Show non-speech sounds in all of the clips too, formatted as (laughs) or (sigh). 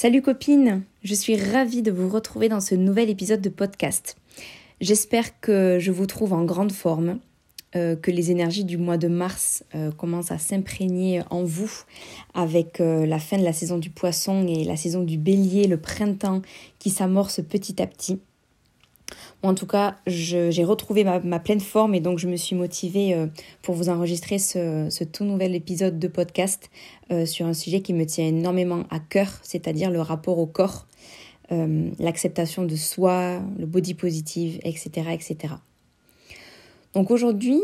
Salut copines, je suis ravie de vous retrouver dans ce nouvel épisode de podcast. J'espère que je vous trouve en grande forme, euh, que les énergies du mois de mars euh, commencent à s'imprégner en vous avec euh, la fin de la saison du poisson et la saison du bélier, le printemps qui s'amorce petit à petit. En tout cas, j'ai retrouvé ma, pleine forme et donc je me suis motivée pour vous enregistrer ce, tout nouvel épisode de podcast sur un sujet qui me tient énormément à cœur, c'est-à-dire le rapport au corps, l'acceptation de soi, le body positive, etc. etc. Donc aujourd'hui,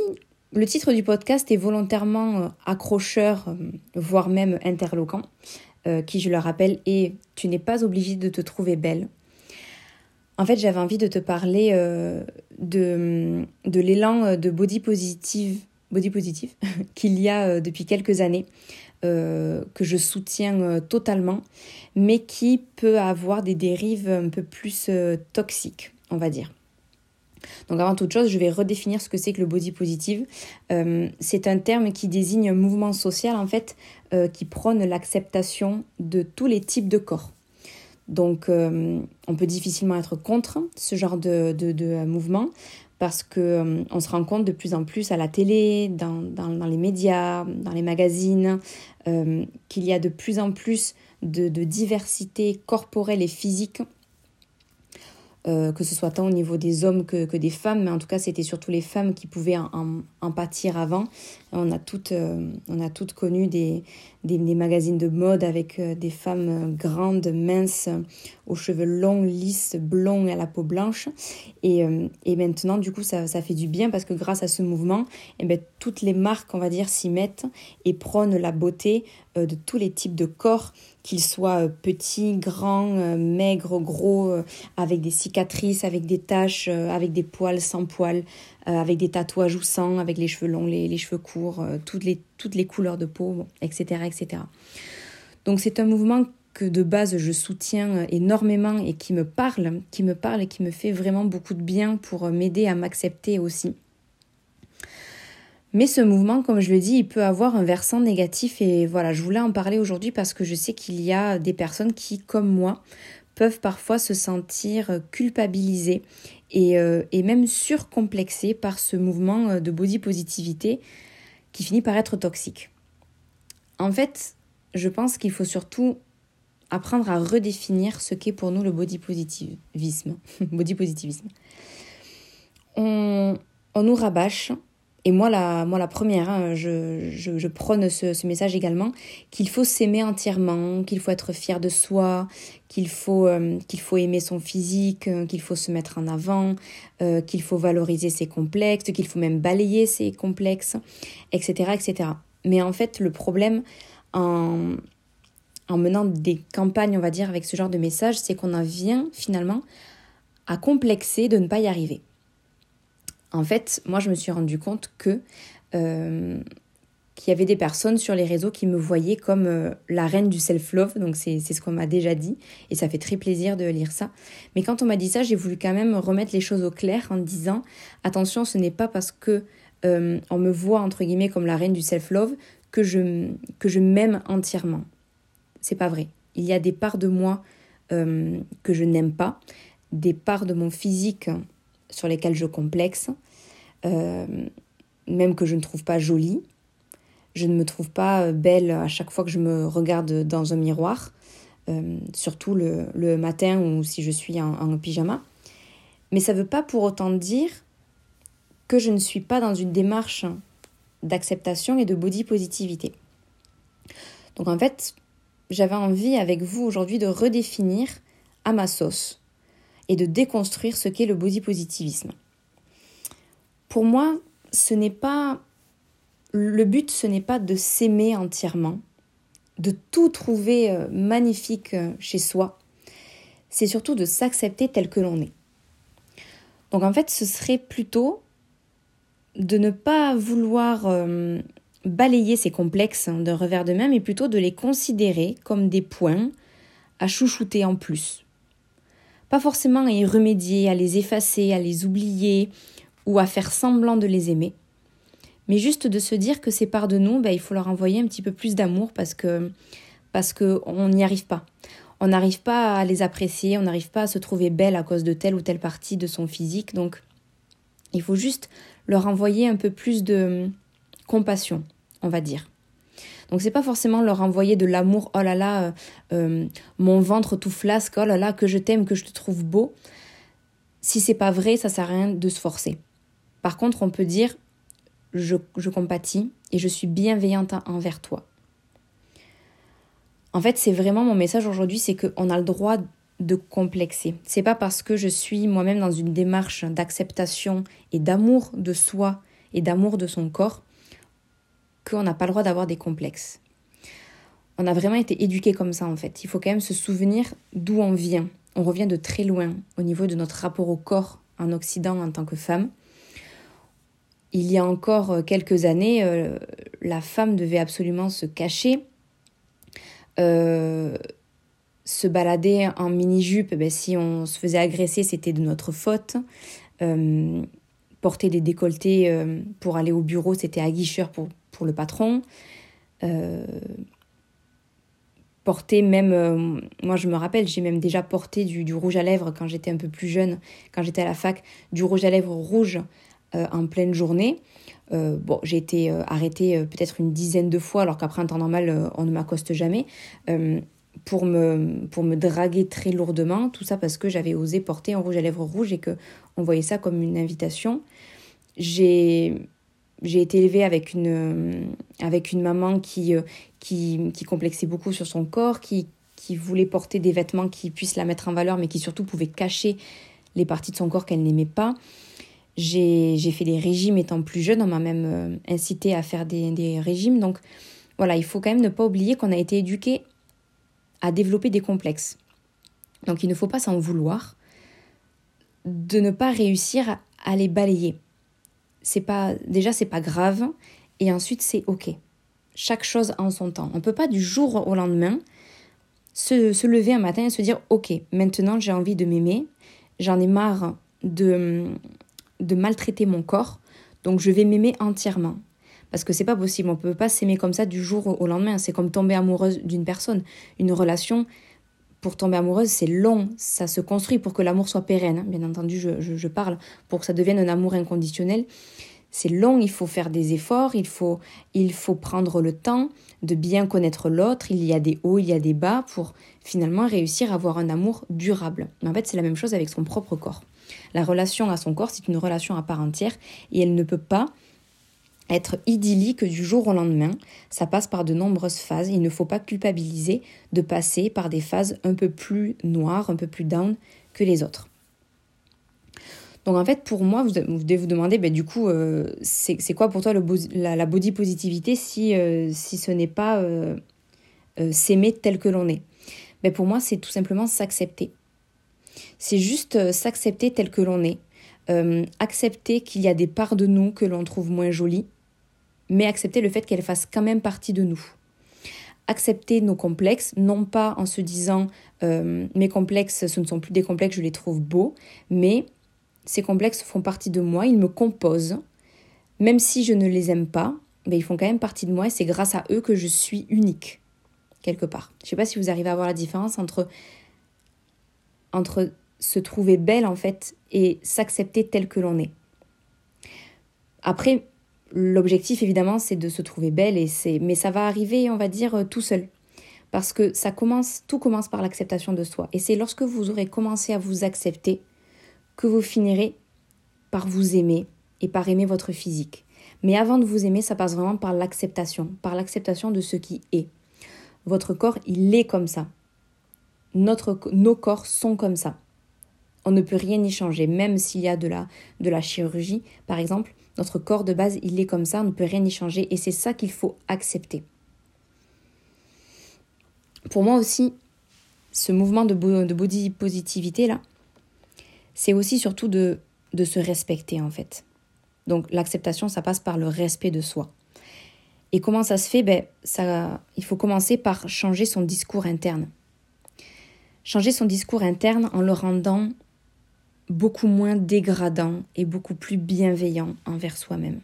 le titre du podcast est volontairement euh, accrocheur, euh, voire même interloquant, euh, qui, je le rappelle, est Tu n'es pas obligée de te trouver belle. En fait, j'avais envie de te parler de, de l'élan de body positive, (laughs) qu'il y a depuis quelques années, que je soutiens totalement, mais qui peut avoir des dérives un peu plus toxiques, on va dire. Donc avant toute chose, je vais redéfinir ce que c'est que le body positive. Euh, c'est un terme qui désigne un mouvement social en fait euh, qui prône l'acceptation de tous les types de corps. Donc euh, on peut difficilement être contre ce genre de, de, mouvement parce que on se rend compte de plus en plus à la télé, dans les médias, dans les magazines, qu'il y a de plus en plus de, de diversité corporelle et physique euh, que ce soit tant au niveau des hommes que, des femmes, mais en tout cas c'était surtout les femmes qui pouvaient en, pâtir avant. On a toutes, euh, on a toutes connu des, magazines de mode avec euh, des femmes grandes, minces, aux cheveux longs, lisses, blonds et à la peau blanche. Et, maintenant du coup ça, ça, fait du bien parce que grâce à ce mouvement, eh ben, toutes les marques on va dire s'y mettent et prônent la beauté de tous les types de corps qu'ils soient euh, petits, grands, euh, maigres, gros, euh, avec des cicatrices, avec des taches, avec des poils, sans poils, avec des tatouages ou sans, avec les cheveux longs, les, cheveux courts, toutes, les, toutes les couleurs de peau, etc. etc. Donc c'est un mouvement que de base je soutiens énormément et qui me parle, qui me parle et qui me fait vraiment beaucoup de bien pour m'aider à m'accepter aussi. Mais ce mouvement, comme je le dis, il peut avoir un versant négatif et voilà, je voulais en parler aujourd'hui parce que je sais qu'il y a des personnes qui, comme moi, peuvent parfois se sentir culpabilisées et, euh, même surcomplexées par ce mouvement euh, de body positivité qui finit par être toxique. En fait, je pense qu'il faut surtout apprendre à redéfinir ce qu'est pour nous le body positivisme. (laughs) body positivisme. On nous rabâche et moi, la, moi, la première, hein, je, je, prône ce, ce, message également, qu'il faut s'aimer entièrement, qu'il faut être fier de soi, qu'il faut, euh, qu'il faut aimer son physique, euh, qu'il faut se mettre en avant, euh, qu'il faut valoriser ses complexes, qu'il faut même balayer ses complexes, etc., etc. Mais en fait, le problème en menant des campagnes, on va dire, avec ce genre de message, c'est qu'on en vient finalement à complexer de ne pas y arriver. En fait, moi, je me suis rendu compte que euh, qu'il y avait des personnes sur les réseaux qui me voyaient comme euh, la reine du self-love, donc c'est ce qu'on m'a déjà dit, et ça fait très plaisir de lire ça. Mais quand on m'a dit ça, j'ai voulu quand même remettre les choses au clair en disant, attention, ce n'est pas parce que euh, on me voit, entre guillemets, comme la reine du self-love que je, que je m'aime entièrement. C'est pas vrai. Il y a des parts de moi que je n'aime pas, des parts de mon physique sur lesquelles je complexe, euh, même que je ne trouve pas jolie. Je ne me trouve pas belle à chaque fois que je me regarde dans un miroir, euh, surtout le, le, matin ou si je suis en, en pyjama. Mais ça ne veut pas pour autant dire que je ne suis pas dans une démarche d'acceptation et de body positivité. Donc en fait, j'avais envie avec vous aujourd'hui de redéfinir à ma sauce et de déconstruire ce qu'est le body positivisme. Pour moi, ce n'est pas le but ce n'est pas de s'aimer entièrement, de tout trouver euh, magnifique euh, chez soi. C'est surtout de s'accepter tel que l'on est. Donc en fait, ce serait plutôt de ne pas vouloir euh, balayer ces complexes d'un revers de main, mais plutôt de les considérer comme des points à chouchouter en plus. Pas forcément à y remédier, à les effacer, à les oublier ou à faire semblant de les aimer, mais juste de se dire que ces parts de nous, ben, il faut leur envoyer un petit peu plus d'amour parce que parce qu'on n'y arrive pas. on n'arrive pas à les apprécier, on n'arrive pas à se trouver belle à cause de telle ou telle partie de son physique. Donc, il faut juste leur envoyer un peu plus de compassion, on va dire. Donc c'est pas forcément leur envoyer de l'amour, oh là là, euh, euh, mon ventre tout flasque, oh là là, que je t'aime, que je te trouve beau. Si c'est pas vrai, ça sert à rien de se forcer. Par contre, on peut dire, je, je compatis et je suis bienveillante envers toi. En fait, c'est vraiment mon message aujourd'hui, c'est qu'on a le droit de complexer. C'est pas parce que je suis moi-même dans une démarche d'acceptation et d'amour de soi et d'amour de son corps qu'on n'a pas le droit d'avoir des complexes. On a vraiment été éduqué comme ça en fait. Il faut quand même se souvenir d'où on vient. On revient de très loin au niveau de notre rapport au corps en Occident en tant que femme. Il y a encore quelques années, euh, la femme devait absolument se cacher, euh, se balader en mini-jupe, ben, si on se faisait agresser, c'était de notre faute. Euh, porter des décolletés euh, pour aller au bureau, c'était aguicheur pour, pour le patron. porter même, moi je me rappelle, j'ai même déjà porté du, rouge à lèvres quand j'étais un peu plus jeune, quand j'étais à la fac, du rouge à lèvres rouge en pleine journée. Euh, bon, j'ai été euh, arrêtée euh, peut-être une dizaine de fois, alors qu'après, un temps normal, on ne m'accoste jamais, pour, me, pour me draguer très lourdement. Tout ça parce que j'avais osé porter un rouge à lèvres rouge et qu'on voyait ça comme une invitation. J'ai j'ai été élevée avec une, avec une maman qui, qui, qui, complexait beaucoup sur son corps, qui, qui voulait porter des vêtements qui puissent la mettre en valeur, mais qui surtout pouvaient cacher les parties de son corps qu'elle n'aimait pas. J'ai fait des régimes étant plus jeune, on m'a même euh, incité à faire des, des, régimes. Donc voilà, il faut quand même ne pas oublier qu'on a été éduqué à développer des complexes. Donc il ne faut pas s'en vouloir de ne pas réussir à, les balayer. C'est pas déjà c'est pas grave et ensuite c'est OK. Chaque chose en son temps. On peut pas du jour au lendemain se, se lever un matin et se dire OK, maintenant j'ai envie de m'aimer, j'en ai marre de de maltraiter mon corps, donc je vais m'aimer entièrement. Parce que c'est pas possible, on peut pas s'aimer comme ça du jour au lendemain. C'est comme tomber amoureuse d'une personne. Une relation, pour tomber amoureuse, c'est long, ça se construit pour que l'amour soit pérenne. Bien entendu, je, je, parle pour que ça devienne un amour inconditionnel. C'est long, il faut faire des efforts, il faut, il faut prendre le temps de bien connaître l'autre. Il y a des hauts, il y a des bas pour finalement réussir à avoir un amour durable. Mais en fait, c'est la même chose avec son propre corps. La relation à son corps, c'est une relation à part entière et elle ne peut pas être idyllique du jour au lendemain. Ça passe par de nombreuses phases. Il ne faut pas culpabiliser de passer par des phases un peu plus noires, un peu plus down que les autres. Donc en fait, pour moi, vous, devez vous demander, ben, du coup, euh, c'est quoi pour toi la, body positivité si, euh, si ce n'est pas euh, s'aimer tel que l'on est? Ben, Pour moi, c'est tout simplement s'accepter. C'est juste s'accepter tel que l'on est, accepter qu'il y a des parts de nous que l'on trouve moins jolies, mais accepter le fait qu'elles fassent quand même partie de nous. Accepter nos complexes, non pas en se disant euh, mes complexes, ce ne sont plus des complexes, je les trouve beaux, mais ces complexes font partie de moi, ils me composent. Même si je ne les aime pas, ben, ils font quand même partie de moi et c'est grâce à eux que je suis unique, quelque part. Je ne sais pas si vous arrivez à voir la différence entre entre se trouver belle en fait et s'accepter tel que l'on est. Après, l'objectif évidemment c'est de se trouver belle et c'est mais ça va arriver on va dire euh, tout seul parce que ça commence tout commence par l'acceptation de soi et c'est lorsque vous aurez commencé à vous accepter que vous finirez par vous aimer et par aimer votre physique. Mais avant de vous aimer, ça passe vraiment par l'acceptation, par l'acceptation de ce qui est. Votre corps, il est comme ça notre, nos corps sont comme ça. On ne peut rien y changer, même s'il y a de la, de la chirurgie, par exemple, notre corps de base, il est comme ça, on ne peut rien y changer, et c'est ça qu'il faut accepter. Pour moi aussi, ce mouvement de, body positivité là, c'est aussi surtout de, de se respecter en fait. Donc l'acceptation, ça passe par le respect de soi. Et comment ça se fait? Ben, ça, Il faut commencer par changer son discours interne changer son discours interne en le rendant beaucoup moins dégradant et beaucoup plus bienveillant envers soi-même.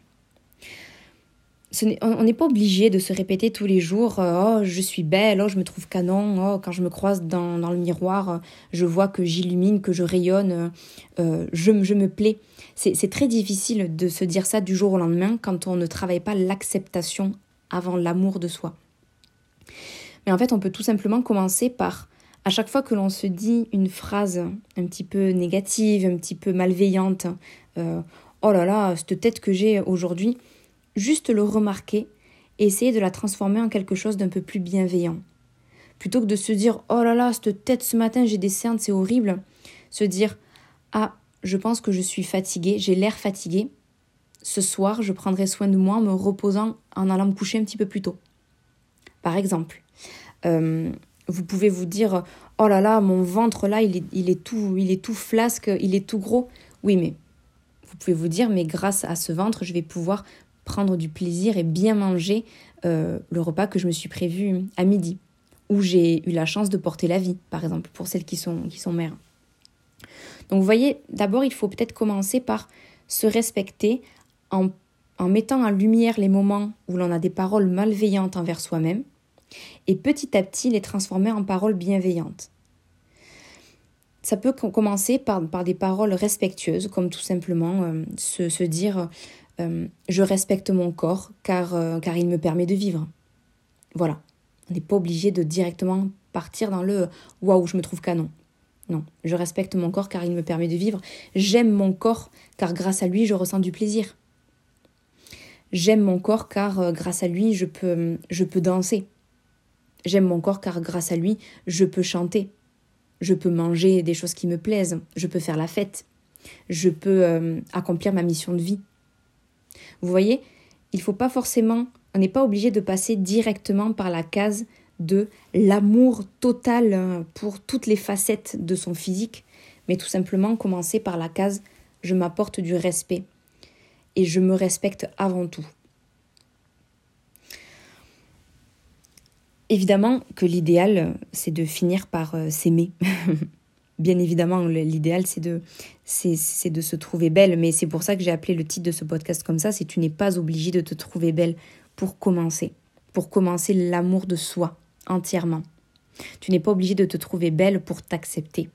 on n'est pas obligé de se répéter tous les jours Oh, je suis belle, oh, je me trouve canon, oh, quand je me croise dans, le miroir, je vois que j'illumine, que je rayonne, euh, je, je me plais. C'est très difficile de se dire ça du jour au lendemain quand on ne travaille pas l'acceptation avant l'amour de soi. Mais en fait, on peut tout simplement commencer par, à chaque fois que l'on se dit une phrase un petit peu négative, un petit peu malveillante, euh, oh là là, cette tête que j'ai aujourd'hui, juste le remarquer et essayer de la transformer en quelque chose d'un peu plus bienveillant. Plutôt que de se dire oh là là, cette tête ce matin j'ai des cernes, c'est horrible, se dire ah, je pense que je suis fatiguée, j'ai l'air fatiguée. Ce soir, je prendrai soin de moi en me reposant en allant me coucher un petit peu plus tôt. Par exemple, euh, vous pouvez vous dire oh là là, mon ventre là, il est, tout, il est tout flasque, il est tout gros. Oui, mais vous pouvez vous dire mais grâce à ce ventre, je vais pouvoir prendre du plaisir et bien manger euh, le repas que je me suis prévu à midi, où j'ai eu la chance de porter la vie, par exemple, pour celles qui sont, mères. Donc vous voyez, d'abord, il faut peut-être commencer par se respecter en mettant en lumière les moments où l'on a des paroles malveillantes envers soi-même, et petit à petit les transformer en paroles bienveillantes. Ça peut commencer par, par des paroles respectueuses, comme tout simplement euh, se, se, dire euh, je respecte mon corps car, euh, car il me permet de vivre. Voilà. On n'est pas obligé de directement partir dans le waouh, je me trouve canon. Non, je respecte mon corps car il me permet de vivre. J'aime mon corps car grâce à lui, je ressens du plaisir. J'aime mon corps car grâce à lui, je peux, je peux danser. J'aime mon corps car grâce à lui, je peux chanter. Je peux manger des choses qui me plaisent. Je peux faire la fête. Je peux accomplir ma mission de vie. Vous voyez, il faut pas forcément, on n'est pas obligé de passer directement par la case de l'amour total hein, pour toutes les facettes de son physique, mais tout simplement commencer par la case je m'apporte du respect et je me respecte avant tout. Évidemment que l'idéal, c'est de finir par euh, s'aimer. (laughs) bien évidemment, l'idéal, c'est de, c'est, de se trouver belle. Mais c'est pour ça que j'ai appelé le titre de ce podcast comme ça. C'est tu n'es pas obligé de te trouver belle pour commencer. Pour commencer l'amour de soi entièrement. Tu n'es pas obligé de te trouver belle pour t'accepter.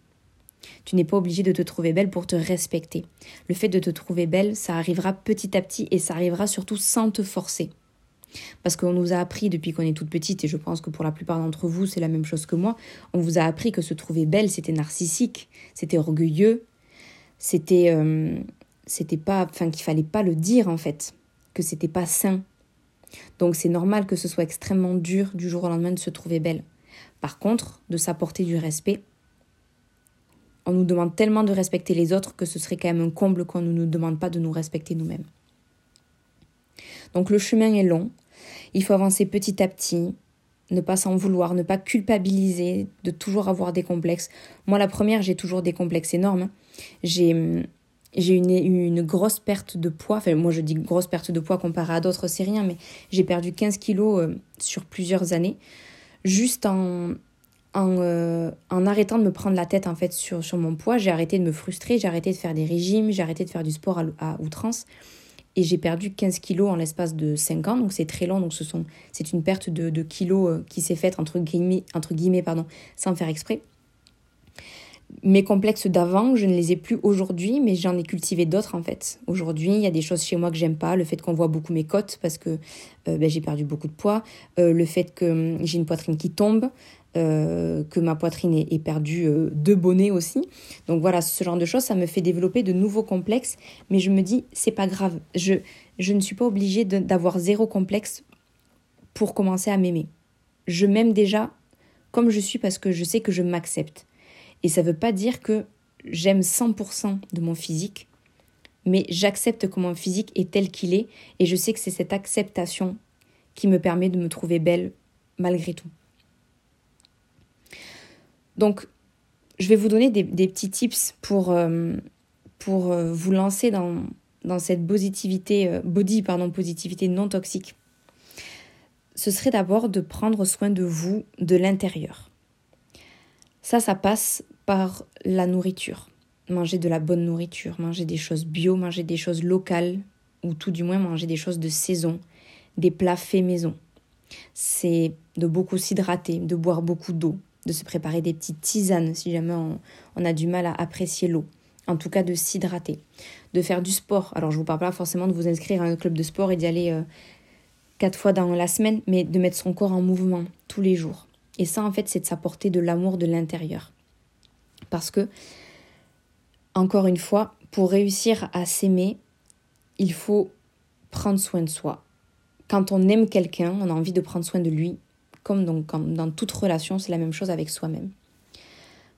Tu n'es pas obligé de te trouver belle pour te respecter. Le fait de te trouver belle, ça arrivera petit à petit et ça arrivera surtout sans te forcer. Parce qu'on nous a appris depuis qu'on est toute petite, et je pense que pour la plupart d'entre vous, c'est la même chose que moi, on vous a appris que se trouver belle, c'était narcissique, c'était orgueilleux, c'était euh, c'était pas enfin qu'il fallait pas le dire en fait, que c'était pas sain. Donc c'est normal que ce soit extrêmement dur du jour au lendemain de se trouver belle. Par contre, de s'apporter du respect, on nous demande tellement de respecter les autres que ce serait quand même un comble qu'on ne nous demande pas de nous respecter nous-mêmes. Donc le chemin est long, il faut avancer petit à petit, ne pas s'en vouloir, ne pas culpabiliser, de toujours avoir des complexes. Moi, la première, j'ai toujours des complexes énormes. J'ai j'ai une, une grosse perte de poids. Enfin, moi, je dis grosse perte de poids comparé à d'autres, c'est rien, mais j'ai perdu 15 kilos euh, sur plusieurs années, juste en, en, euh, en, arrêtant de me prendre la tête en fait sur, sur mon poids. J'ai arrêté de me frustrer, j'ai arrêté de faire des régimes, j'ai arrêté de faire du sport à, à outrance et j'ai perdu 15 kilos en l'espace de 5 ans, donc c'est très long, donc ce sont, c'est une perte de, kilos euh, qui s'est faite entre guillemets, entre guillemets pardon, sans faire exprès. Mes complexes d'avant, je ne les ai plus aujourd'hui, mais j'en ai cultivé d'autres en fait. Aujourd'hui, il y a des choses chez moi que j'aime pas, le fait qu'on voit beaucoup mes côtes parce que euh, ben, j'ai perdu beaucoup de poids, euh, le fait que hum, j'ai une poitrine qui tombe, euh, que ma poitrine ait, perdu euh, deux bonnets aussi. Donc voilà, ce genre de choses, ça me fait développer de nouveaux complexes, mais je me dis, c'est pas grave, je, je ne suis pas obligée d'avoir zéro complexe pour commencer à m'aimer. Je m'aime déjà comme je suis parce que je sais que je m'accepte. Et ça ne veut pas dire que j'aime 100% de mon physique, mais j'accepte que mon physique est tel qu'il est, et je sais que c'est cette acceptation qui me permet de me trouver belle malgré tout. Donc, je vais vous donner des, petits tips pour, euh, pour euh, vous lancer dans, dans cette positivité, euh, body, pardon, positivité non toxique. Ce serait d'abord de prendre soin de vous de l'intérieur. Ça, ça passe par la nourriture. Manger de la bonne nourriture, manger des choses bio, manger des choses locales, ou tout du moins manger des choses de saison, des plats faits maison. C'est de beaucoup s'hydrater, de boire beaucoup d'eau, de se préparer des petites tisanes si jamais on, a du mal à apprécier l'eau. En tout cas, de s'hydrater, de faire du sport. Alors, je vous parle pas forcément de vous inscrire à un club de sport et d'y aller euh, quatre fois dans la semaine, mais de mettre son corps en mouvement tous les jours. Et ça, en fait, c'est de s'apporter de l'amour de l'intérieur. Parce que, encore une fois, pour réussir à s'aimer, il faut prendre soin de soi. Quand on aime quelqu'un, on a envie de prendre soin de lui, comme, dans toute relation, c'est la même chose avec soi-même.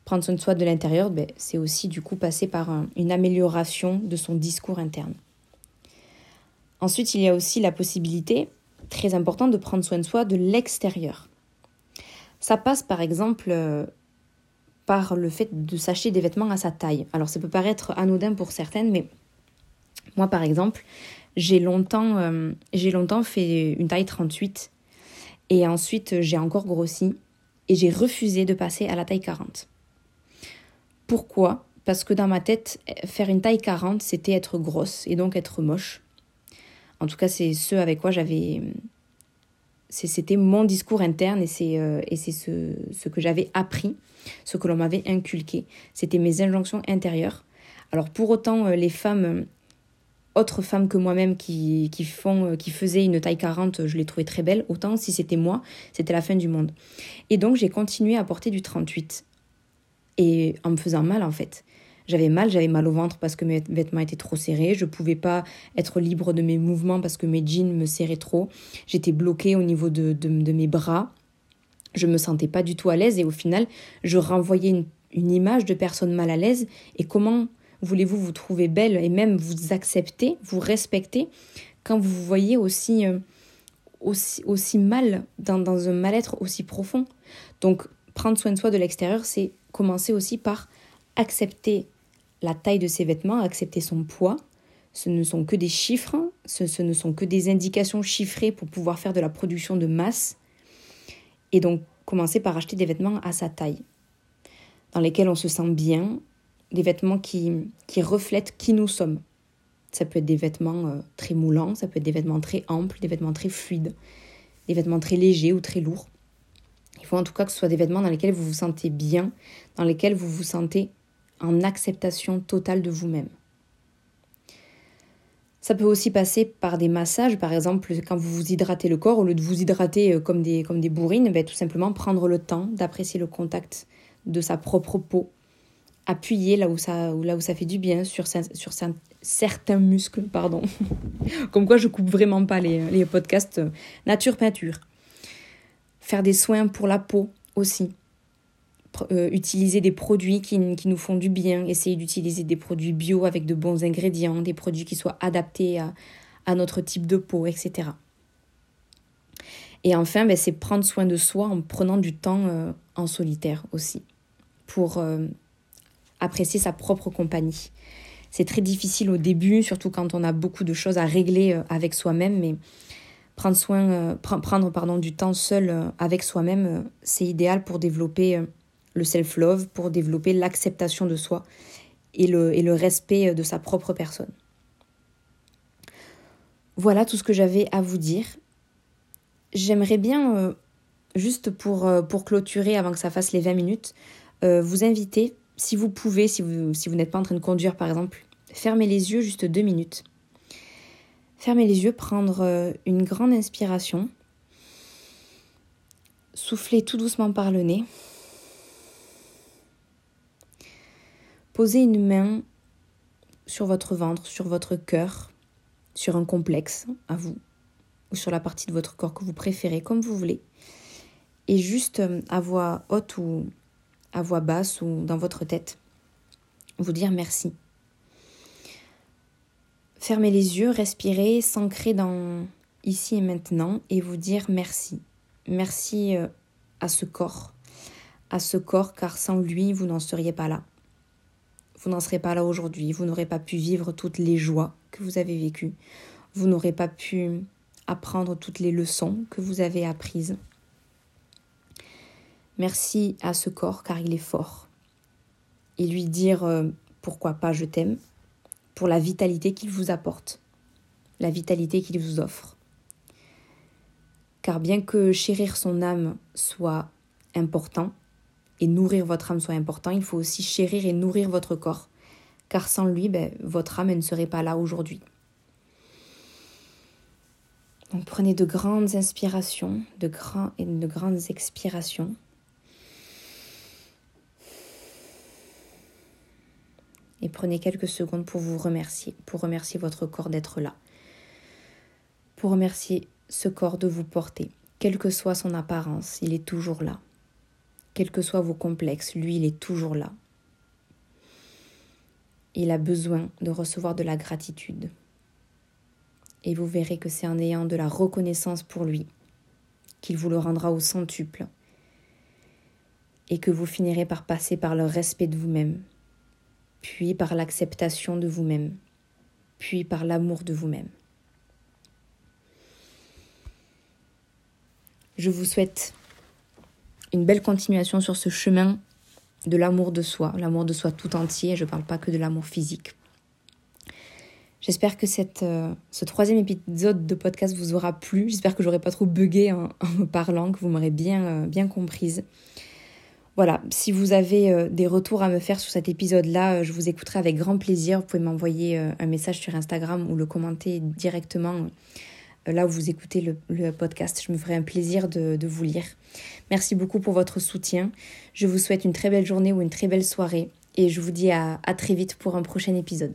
Prendre soin de soi de l'intérieur, ben, c'est aussi du coup passer par une amélioration de son discours interne. Ensuite, il y a aussi la possibilité, très importante, de prendre soin de soi de l'extérieur. Ça passe par exemple euh, par le fait de s'acheter des vêtements à sa taille. Alors ça peut paraître anodin pour certaines, mais moi par exemple, j'ai longtemps, euh, j'ai longtemps fait une taille 38 et ensuite j'ai encore grossi et j'ai refusé de passer à la taille 40. Pourquoi? Parce que dans ma tête, faire une taille 40, c'était être grosse et donc être moche. En tout cas, c'est ce avec quoi j'avais c'était mon discours interne et c'est euh, ce, ce que j'avais appris, ce que l'on m'avait inculqué. C'était mes injonctions intérieures. Alors pour autant, euh, les femmes, autres femmes que moi-même qui, qui, euh, qui faisaient une taille 40, je les trouvais très belles. Autant si c'était moi, c'était la fin du monde. Et donc j'ai continué à porter du 38. Et en me faisant mal en fait. J'avais mal, j'avais mal au ventre parce que mes vêtements étaient trop serrés, je pouvais pas être libre de mes mouvements parce que mes jeans me serraient trop, j'étais bloquée au niveau de, de, mes bras, je me sentais pas du tout à l'aise et au final, je renvoyais une, une image de personne mal à l'aise et comment voulez-vous vous trouver belle et même vous accepter, vous respecter quand vous vous voyez aussi, euh, aussi, mal, dans, dans un mal-être aussi profond. Donc, prendre soin de soi de l'extérieur, c'est commencer aussi par accepter la taille de ses vêtements, accepter son poids. Ce ne sont que des chiffres, ce, ne sont que des indications chiffrées pour pouvoir faire de la production de masse. Et donc commencer par acheter des vêtements à sa taille, dans lesquels on se sent bien, des vêtements qui, qui reflètent qui nous sommes. Ça peut être des vêtements euh, très moulants, ça peut être des vêtements très amples, des vêtements très fluides, des vêtements très légers ou très lourds. Il faut en tout cas que ce soit des vêtements dans lesquels vous vous sentez bien, dans lesquels vous vous sentez en acceptation totale de vous-même. Ça peut aussi passer par des massages, par exemple quand vous vous hydratez le corps, au lieu de vous hydrater euh, comme des, comme des bourrines, ben, tout simplement prendre le temps d'apprécier le contact de sa propre peau, appuyer là où ça, là où ça fait du bien sur, sur certains muscles, pardon. (laughs) comme quoi je coupe vraiment pas les, les podcasts euh, nature peinture. Faire des soins pour la peau aussi. Euh, utiliser des produits qui, nous font du bien, essayer d'utiliser des produits bio avec de bons ingrédients, des produits qui soient adaptés à, notre type de peau, etc. Et enfin, ben, c'est prendre soin de soi en prenant du temps euh, en solitaire aussi, pour apprécier sa propre compagnie. C'est très difficile au début, surtout quand on a beaucoup de choses à régler avec soi-même, mais prendre soin, prendre pardon, du temps seul avec soi-même, c'est idéal pour développer le self-love, pour développer l'acceptation de soi et le, et le respect de sa propre personne. Voilà tout ce que j'avais à vous dire. J'aimerais bien, euh, juste pour, euh, pour clôturer avant que ça fasse les 20 minutes, euh, vous inviter, si vous pouvez, si vous, n'êtes pas en train de conduire par exemple, fermez les yeux juste deux minutes. Fermez les yeux, prendre une grande inspiration, souffler tout doucement par le nez. Posez une main sur votre ventre, sur votre cœur, sur un complexe à vous, ou sur la partie de votre corps que vous préférez, comme vous voulez. Et juste euh, à voix haute ou à voix basse ou dans votre tête, vous dire merci. Fermez les yeux, respirez, s'ancrer dans ici et maintenant et vous dire merci. Merci euh, à ce corps, à ce corps car sans lui, vous n'en seriez pas là vous n'en serez pas là aujourd'hui, vous n'aurez pas pu vivre toutes les joies que vous avez vécues, vous n'aurez pas pu apprendre toutes les leçons que vous avez apprises. Merci à ce corps car il est fort. Et lui dire euh, pourquoi pas je t'aime pour la vitalité qu'il vous apporte, la vitalité qu'il vous offre. Car bien que chérir son âme soit important et nourrir votre âme soit important, il faut aussi chérir et nourrir votre corps. Car sans lui, ben, votre âme ne serait pas là aujourd'hui. Donc prenez de grandes inspirations, de, grands et de grandes expirations. Prenez quelques secondes pour vous remercier, pour remercier votre corps d'être là. Pour remercier ce corps de vous porter. Quelle que soit son apparence, il est toujours là. Quels que soient vos complexes, lui, il est toujours là. Il a besoin de recevoir de la gratitude. Et vous verrez que c'est en ayant de la reconnaissance pour lui qu'il vous le rendra au centuple. Et que vous finirez par passer par le respect de vous-même, puis par l'acceptation de vous-même, puis par l'amour de vous-même. Je vous souhaite une belle continuation sur ce chemin de l'amour de soi, l'amour de soi tout entier, je ne parle pas que de l'amour physique. J'espère que euh, ce troisième épisode de podcast vous aura plu. J'espère que j'aurai pas trop bugué en, (laughs) me parlant, que vous m'aurez bien, euh, bien comprise. Voilà, si vous avez euh, des retours à me faire sur cet épisode-là, je vous écouterai avec grand plaisir. Vous pouvez m'envoyer un message sur Instagram ou le commenter directement là où vous écoutez le, podcast. Je me ferai un plaisir de, vous lire. Merci beaucoup pour votre soutien. Je vous souhaite une très belle journée ou une très belle soirée et je vous dis à très vite pour un prochain épisode.